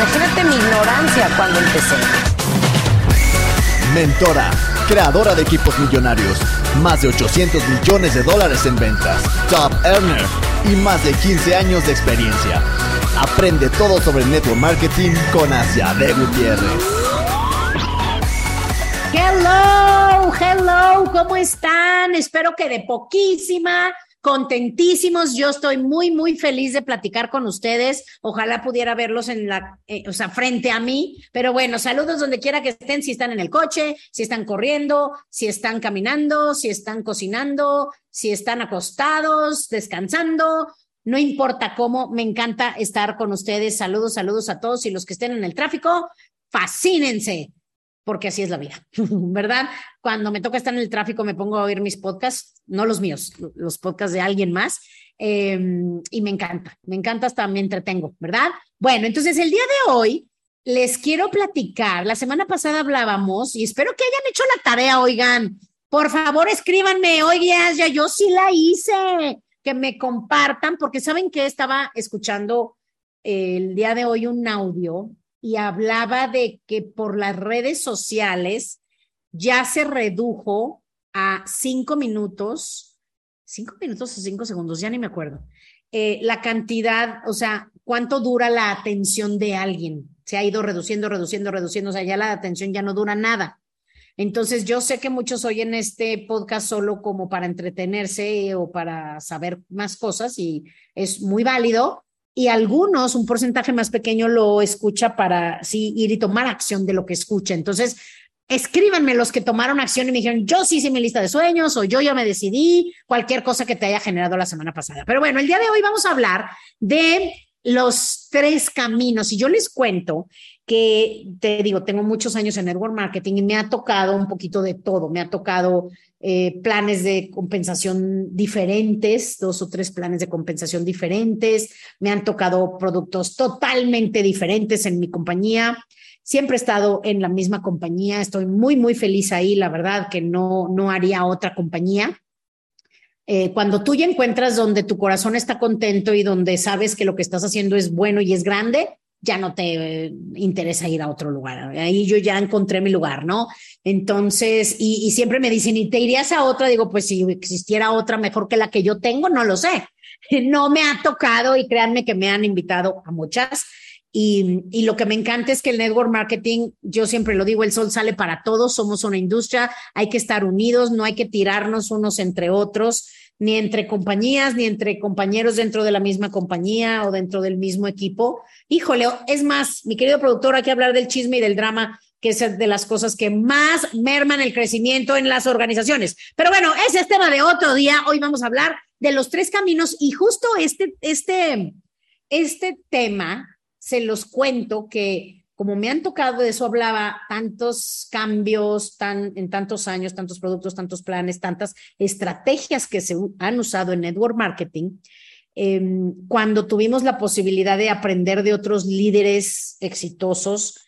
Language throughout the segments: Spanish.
Imagínate mi ignorancia cuando empecé. Mentora, creadora de equipos millonarios, más de 800 millones de dólares en ventas, top earner y más de 15 años de experiencia. Aprende todo sobre network marketing con Asia de Gutiérrez. Hello, hello, ¿cómo están? Espero que de poquísima contentísimos. Yo estoy muy, muy feliz de platicar con ustedes. Ojalá pudiera verlos en la, eh, o sea, frente a mí. Pero bueno, saludos donde quiera que estén, si están en el coche, si están corriendo, si están caminando, si están cocinando, si están acostados, descansando. No importa cómo, me encanta estar con ustedes. Saludos, saludos a todos y los que estén en el tráfico, fascínense porque así es la vida, ¿verdad? Cuando me toca estar en el tráfico me pongo a oír mis podcasts, no los míos, los podcasts de alguien más, em, y me encanta, me encanta hasta me entretengo, ¿verdad? Bueno, entonces el día de hoy les quiero platicar, la semana pasada hablábamos, y espero que hayan hecho la tarea, oigan, por favor escríbanme, oigan, ya yo sí la hice, que me compartan, porque saben que estaba escuchando el día de hoy un audio y hablaba de que por las redes sociales ya se redujo a cinco minutos, cinco minutos o cinco segundos, ya ni me acuerdo, eh, la cantidad, o sea, cuánto dura la atención de alguien. Se ha ido reduciendo, reduciendo, reduciendo, o sea, ya la atención ya no dura nada. Entonces, yo sé que muchos oyen este podcast solo como para entretenerse o para saber más cosas y es muy válido, y algunos, un porcentaje más pequeño, lo escucha para sí ir y tomar acción de lo que escucha. Entonces, escríbanme los que tomaron acción y me dijeron, yo sí hice mi lista de sueños o yo ya me decidí, cualquier cosa que te haya generado la semana pasada. Pero bueno, el día de hoy vamos a hablar de los tres caminos y yo les cuento que te digo, tengo muchos años en network marketing y me ha tocado un poquito de todo. Me ha tocado eh, planes de compensación diferentes, dos o tres planes de compensación diferentes. Me han tocado productos totalmente diferentes en mi compañía. Siempre he estado en la misma compañía. Estoy muy, muy feliz ahí. La verdad que no, no haría otra compañía. Eh, cuando tú ya encuentras donde tu corazón está contento y donde sabes que lo que estás haciendo es bueno y es grande, ya no te eh, interesa ir a otro lugar. Ahí yo ya encontré mi lugar, ¿no? Entonces, y, siempre me dicen, ¿y te irías a otra? Digo, pues si existiera otra mejor que la que yo tengo, no lo sé. No me ha tocado y créanme que me han invitado a muchas. Y, y, lo que me encanta es que el network marketing, yo siempre lo digo, el sol sale para todos, somos una industria, hay que estar unidos, no hay que tirarnos unos entre otros ni entre compañías, ni entre compañeros dentro de la misma compañía o dentro del mismo equipo. Híjole, es más, mi querido productor, hay que hablar del chisme y del drama, que es de las cosas que más merman el crecimiento en las organizaciones. Pero bueno, ese es tema de otro día. Hoy vamos a hablar de los tres caminos y justo este, este, este tema se los cuento que como me han tocado, de eso hablaba, tantos cambios tan, en tantos años, tantos productos, tantos planes, tantas estrategias que se han usado en network marketing, em, cuando tuvimos la posibilidad de aprender de otros líderes exitosos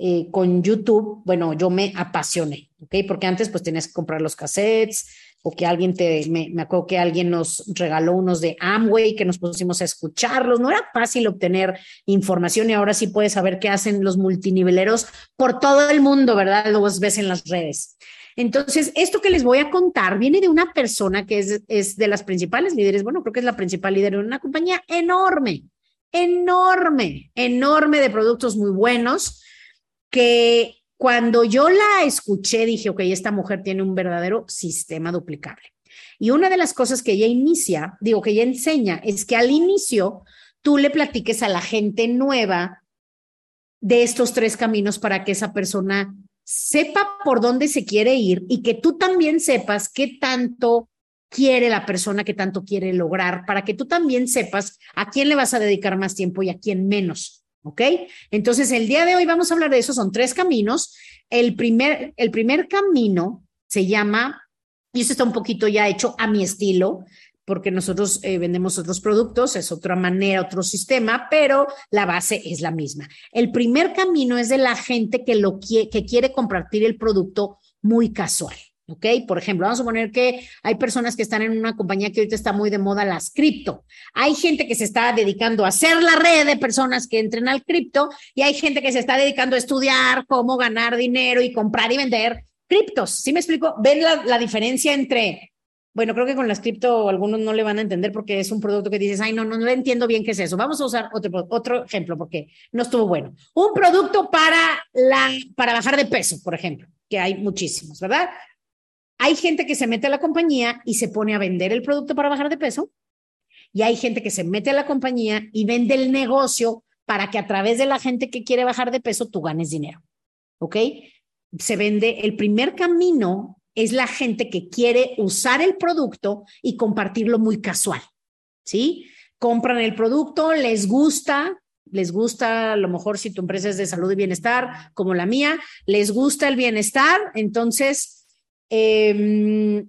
eh, con YouTube, bueno, yo me apasioné, ¿ok? Porque antes pues tenías que comprar los cassettes, o que alguien te, me, me, acuerdo que alguien nos regaló unos de Amway, que nos pusimos a escucharlos. No era fácil obtener información y ahora sí puedes saber qué hacen los multiniveleros por todo el mundo, ¿verdad? Los ves en las redes. Entonces, esto que les voy a contar viene de una persona que es, es de las principales líderes, bueno, creo que es la principal líder de una compañía enorme, enorme, enorme de productos muy buenos, que cuando yo la escuché, dije, ok, esta mujer tiene un verdadero sistema duplicable. Y una de las cosas que ella inicia, digo, que ella enseña, es que al inicio tú le platiques a la gente nueva de estos tres caminos para que esa persona sepa por dónde se quiere ir y que tú también sepas qué tanto quiere la persona, qué tanto quiere lograr, para que tú también sepas a quién le vas a dedicar más tiempo y a quién menos. ¿Ok? Entonces, el día de hoy vamos a hablar de eso, son tres caminos. El primer, el primer camino se llama, y eso está un poquito ya hecho a mi estilo, porque nosotros eh, vendemos otros productos, es otra manera, otro sistema, pero la base es la misma. El primer camino es de la gente que, lo que quiere compartir el producto muy casual. ¿Ok? Por ejemplo, vamos a suponer que hay personas que están en una compañía que ahorita está muy de moda, las cripto. Hay gente que se está dedicando a hacer la red de personas que entren al cripto y hay gente que se está dedicando a estudiar cómo ganar dinero y comprar y vender criptos. ¿Sí me explico? ¿Ven la, la diferencia entre bueno, creo que con las cripto algunos no le van a entender porque es un producto que dices, ay, no, no, no entiendo bien qué es eso. Vamos a usar otro, otro ejemplo porque no estuvo bueno. Un producto para, la, para bajar de peso, por ejemplo, que hay muchísimos, ¿verdad? Hay gente que se mete a la compañía y se pone a vender el producto para bajar de peso. Y hay gente que se mete a la compañía y vende el negocio para que a través de la gente que quiere bajar de peso tú ganes dinero. ¿Ok? Se vende el primer camino es la gente que quiere usar el producto y compartirlo muy casual. ¿Sí? Compran el producto, les gusta, les gusta, a lo mejor si tu empresa es de salud y bienestar, como la mía, les gusta el bienestar, entonces Em,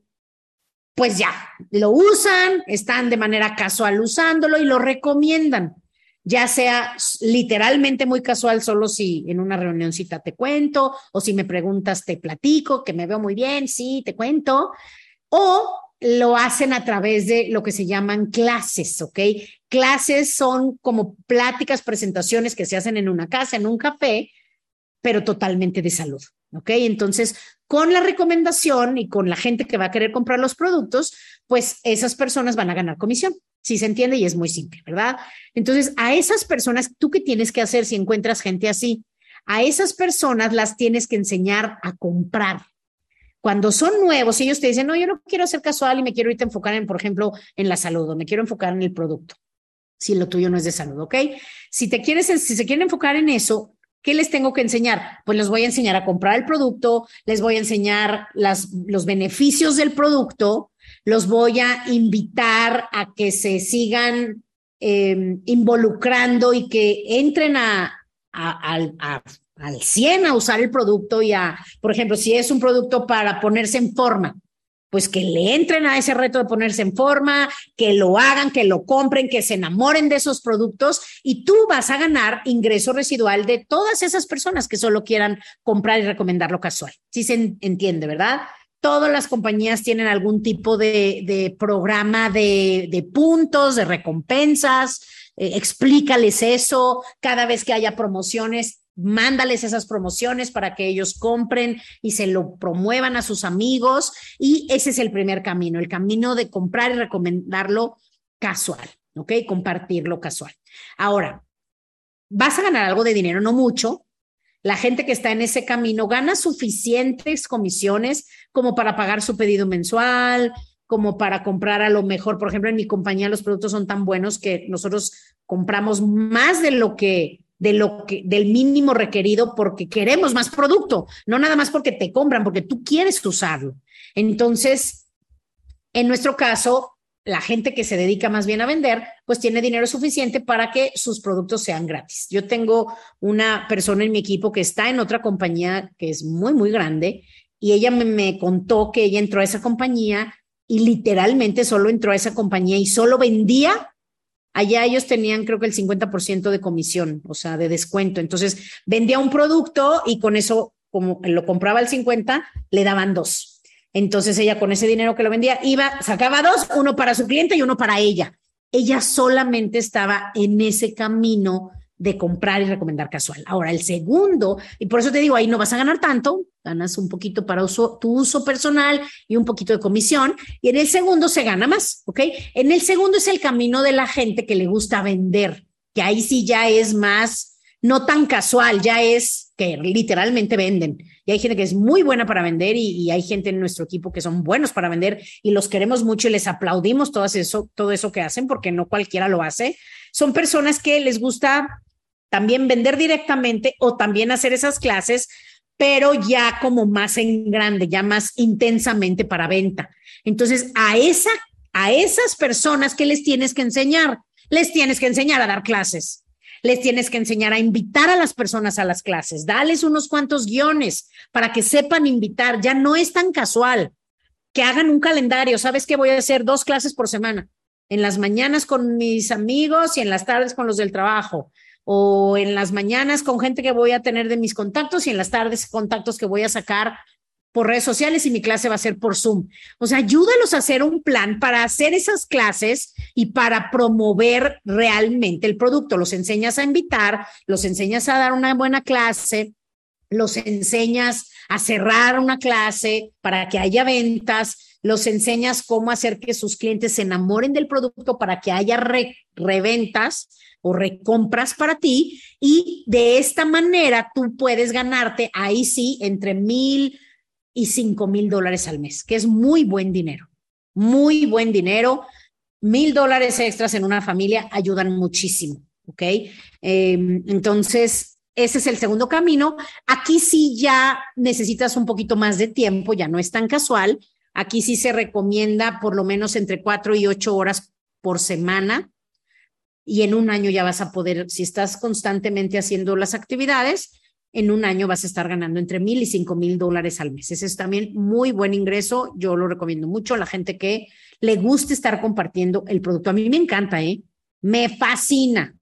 pues ya, lo usan, están de manera casual usándolo y lo recomiendan, ya sea literalmente muy casual, solo si en una reunioncita te cuento, o si me preguntas te platico, que me veo muy bien, sí, te cuento, o lo hacen a través de lo que se llaman clases, ¿ok? Clases son como pláticas, presentaciones que se hacen en una casa, en un café, pero totalmente de salud. ¿Ok? Entonces, con la recomendación y con la gente que va a querer comprar los productos, pues esas personas van a ganar comisión. Si se entiende y es muy simple, ¿verdad? Entonces, a esas personas, ¿tú qué tienes que hacer si encuentras gente así? A esas personas las tienes que enseñar a comprar. Cuando son nuevos, ellos te dicen, no, yo no quiero ser casual y me quiero irte a enfocar en, por ejemplo, en la salud o me quiero enfocar en el producto si lo tuyo no es de salud, ¿ok? Si te quieres, si se quieren enfocar en eso, ¿Qué les tengo que enseñar? Pues les voy a enseñar a comprar el producto, les voy a enseñar los beneficios del producto, los voy a invitar a que se sigan em, involucrando y que entren a, al 100 a usar el producto y a, por ejemplo, si es un producto para ponerse en forma, pues que le entren a ese reto de ponerse en forma, que lo hagan, que lo compren, que se enamoren de esos productos y tú vas a ganar ingreso residual de todas esas personas que solo quieran comprar y recomendarlo casual. Sí se entiende, ¿verdad? Todas las compañías tienen algún tipo de, programa de, de, puntos, de recompensas. Eh, explícales eso. Cada vez que haya promociones, mándales esas promociones para que ellos compren y se lo promuevan a sus amigos. Y ese es el primer camino, el camino de comprar y recomendarlo casual, ¿ok? Compartirlo casual. Ahora, vas a ganar algo de dinero, no mucho. La gente que está en ese camino gana suficientes comisiones como para pagar su pedido mensual, como para comprar a lo mejor, por ejemplo, en mi compañía los productos son tan buenos que nosotros compramos más de lo que de lo que, del mínimo requerido porque queremos más producto, no nada más porque te compran, porque tú quieres usarlo. Entonces, en nuestro caso, la gente que se dedica más bien a vender, pues tiene dinero suficiente para que sus productos sean gratis. Yo tengo una persona en mi equipo que está en otra compañía que es muy, muy grande y ella me, contó que ella entró a esa compañía y literalmente solo entró a esa compañía y solo vendía Allá ellos tenían creo que el 50% de comisión, o sea, de descuento. Entonces, vendía un producto y con eso, como lo compraba al 50, le daban dos. Entonces ella con ese dinero que lo vendía iba, sacaba dos, uno para su cliente y uno para ella. Ella solamente estaba en ese camino de comprar y recomendar casual. Ahora, el segundo, y por eso te digo, ahí no vas a ganar tanto, ganas un poquito para uso, tu uso personal y un poquito de comisión, y en el segundo se gana más, ¿ok? En el segundo es el camino de la gente que le gusta vender, que ahí sí ya es más, no tan casual, ya es que literalmente venden. Y hay gente que es muy buena para vender y, hay gente en nuestro equipo que son buenos para vender y los queremos mucho y les aplaudimos todo eso, todo eso que hacen porque no cualquiera lo hace. Son personas que les gusta también vender directamente o también hacer esas clases, pero ya como más en grande, ya más intensamente para venta. Entonces, a esa a esas personas que les tienes que enseñar, les tienes que enseñar a dar clases. les tienes que enseñar a invitar a las personas a las clases, dales unos cuantos guiones para que sepan invitar, ya no es tan casual, que hagan un calendario, sabes que voy a hacer dos clases por semana, en las mañanas con mis amigos y en las tardes con los del trabajo, o en las mañanas con gente que voy a tener de mis contactos y en las tardes contactos que voy a sacar por redes sociales y mi clase va a ser por Zoom. O sea, ayúdalos a hacer un plan para hacer esas clases y para promover realmente el producto. Los enseñas a invitar, los enseñas a dar una buena clase, los enseñas a cerrar una clase para que haya ventas, los enseñas cómo hacer que sus clientes se enamoren del producto para que haya reventas o recompras para ti y de esta manera tú puedes ganarte ahí sí entre mil y cinco mil dólares al mes, que es muy buen dinero, muy buen dinero. Mil dólares extras en una familia ayudan muchísimo, ¿ok? Em, entonces, ese es el segundo camino. Aquí sí ya necesitas un poquito más de tiempo, ya no es tan casual. Aquí sí se recomienda por lo menos entre cuatro y ocho horas por semana. Y en un año ya vas a poder, si estás constantemente haciendo las actividades, en un año vas a estar ganando entre mil y cinco mil dólares al mes. Ese es también muy buen ingreso. Yo lo recomiendo mucho a la gente que le guste estar compartiendo el producto. A mí me encanta, ¿eh? Me fascina.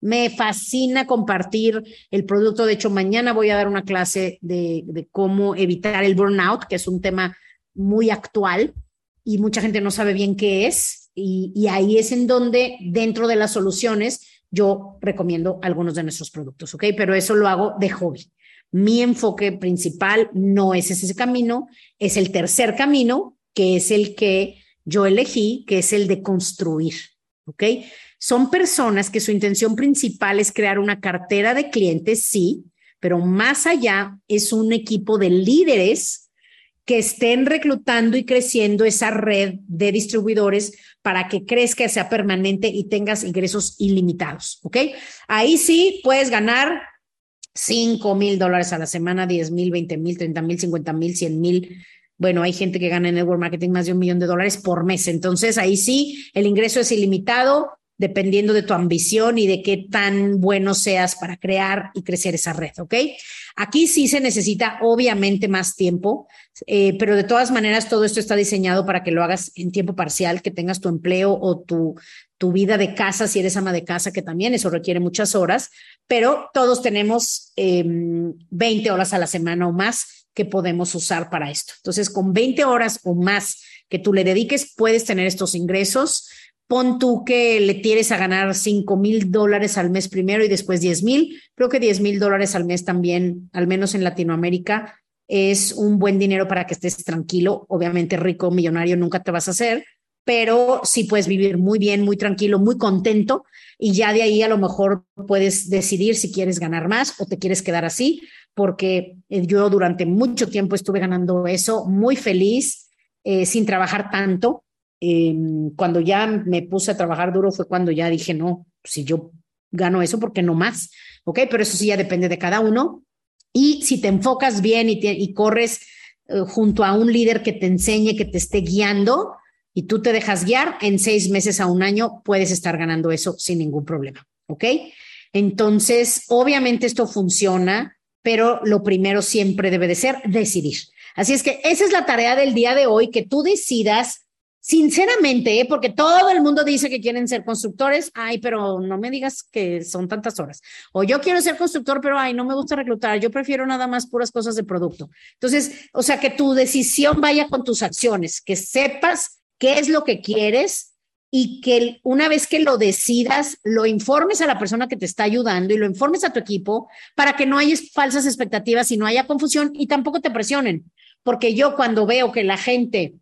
Me fascina compartir el producto. De hecho, mañana voy a dar una clase de, cómo evitar el burnout, que es un tema muy actual y mucha gente no sabe bien qué es. Y, y ahí es en donde, dentro de las soluciones, yo recomiendo algunos de nuestros productos, ¿ok? Pero eso lo hago de hobby. Mi enfoque principal no es ese camino, es el tercer camino, que es el que yo elegí, que es el de construir, ¿ok? Son personas que su intención principal es crear una cartera de clientes, sí, pero más allá es un equipo de líderes que estén reclutando y creciendo esa red de distribuidores para que crezca, sea permanente y tengas ingresos ilimitados, ¿ok? Ahí sí puedes ganar 5 mil dólares a la semana, 10 mil, 20 mil, 30 mil, 50 mil, 100 mil. Bueno, hay gente que gana en network marketing más de un millón de dólares por mes. Entonces, ahí sí, el ingreso es ilimitado dependiendo de tu ambición y de qué tan bueno seas para crear y crecer esa red, ¿ok? Aquí sí se necesita obviamente más tiempo, eh, pero de todas maneras todo esto está diseñado para que lo hagas en tiempo parcial, que tengas tu empleo o tu, tu vida de casa, si eres ama de casa, que también eso requiere muchas horas, pero todos tenemos 20 em, horas a la semana o más que podemos usar para esto. Entonces, con 20 horas o más que tú le dediques, puedes tener estos ingresos Pon tú que le tienes a ganar 5 mil dólares al mes primero y después 10 mil. Creo que 10 mil dólares al mes también, al menos en Latinoamérica, es un buen dinero para que estés tranquilo. Obviamente rico, millonario nunca te vas a hacer, pero sí puedes vivir muy bien, muy tranquilo, muy contento y ya de ahí a lo mejor puedes decidir si quieres ganar más o te quieres quedar así, porque yo durante mucho tiempo estuve ganando eso muy feliz, eh, sin trabajar tanto Em, cuando ya me puse a trabajar duro fue cuando ya dije, no, si yo gano eso, ¿por qué no más? ¿Ok? Pero eso sí ya depende de cada uno. Y si te enfocas bien y, y corres eh, junto a un líder que te enseñe, que te esté guiando y tú te dejas guiar, en seis meses a un año puedes estar ganando eso sin ningún problema. ¿Ok? Entonces, obviamente esto funciona, pero lo primero siempre debe de ser decidir. Así es que esa es la tarea del día de hoy, que tú decidas Sinceramente, ¿eh? porque todo el mundo dice que quieren ser constructores, ay, pero no me digas que son tantas horas. O yo quiero ser constructor, pero ay, no me gusta reclutar, yo prefiero nada más puras cosas de producto. Entonces, o sea, que tu decisión vaya con tus acciones, que sepas qué es lo que quieres y que una vez que lo decidas, lo informes a la persona que te está ayudando y lo informes a tu equipo para que no haya falsas expectativas y no haya confusión y tampoco te presionen. Porque yo cuando veo que la gente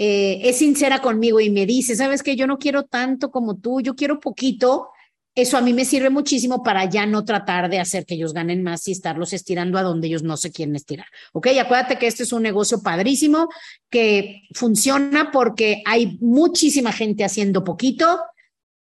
eh, es sincera conmigo y me dice, sabes que yo no quiero tanto como tú, yo quiero poquito, eso a mí me sirve muchísimo para ya no tratar de hacer que ellos ganen más y estarlos estirando a donde ellos no se quieren estirar. Ok, acuérdate que este es un negocio padrísimo que funciona porque hay muchísima gente haciendo poquito.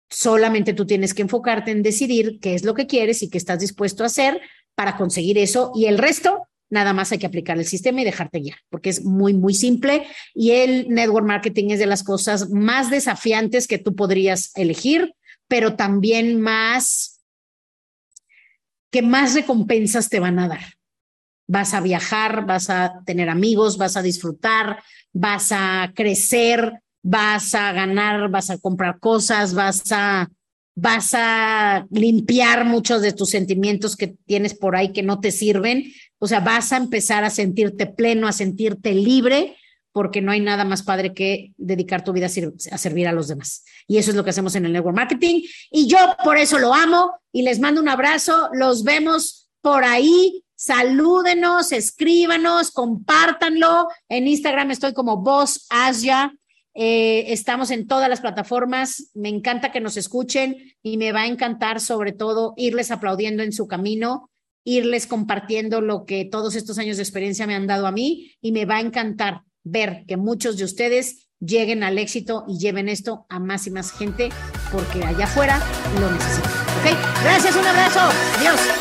Solamente tú tienes que enfocarte en decidir qué es lo que quieres y qué estás dispuesto a hacer para conseguir eso y el resto nada más hay que aplicar el sistema y dejarte guiar, porque es muy, muy simple y el network marketing es de las cosas más desafiantes que tú podrías elegir, pero también más que más recompensas te van a dar. Vas a viajar, vas a tener amigos, vas a disfrutar, vas a crecer, vas a ganar, vas a comprar cosas, vas a vas a limpiar muchos de tus sentimientos que tienes por ahí que no te sirven. O sea, vas a empezar a sentirte pleno, a sentirte libre, porque no hay nada más padre que dedicar tu vida a, servir a los demás. Y eso es lo que hacemos en el Network Marketing. Y yo por eso lo amo y les mando un abrazo. Los vemos por ahí. Salúdenos, escríbanos, compártanlo. En Instagram estoy como Voz Asia eh, estamos en todas las plataformas. Me encanta que nos escuchen y me va a encantar sobre todo irles aplaudiendo en su camino, irles compartiendo lo que todos estos años de experiencia me han dado a mí y me va a encantar ver que muchos de ustedes lleguen al éxito y lleven esto a más y más gente porque allá afuera lo necesitan. Gracias, un abrazo. Adiós.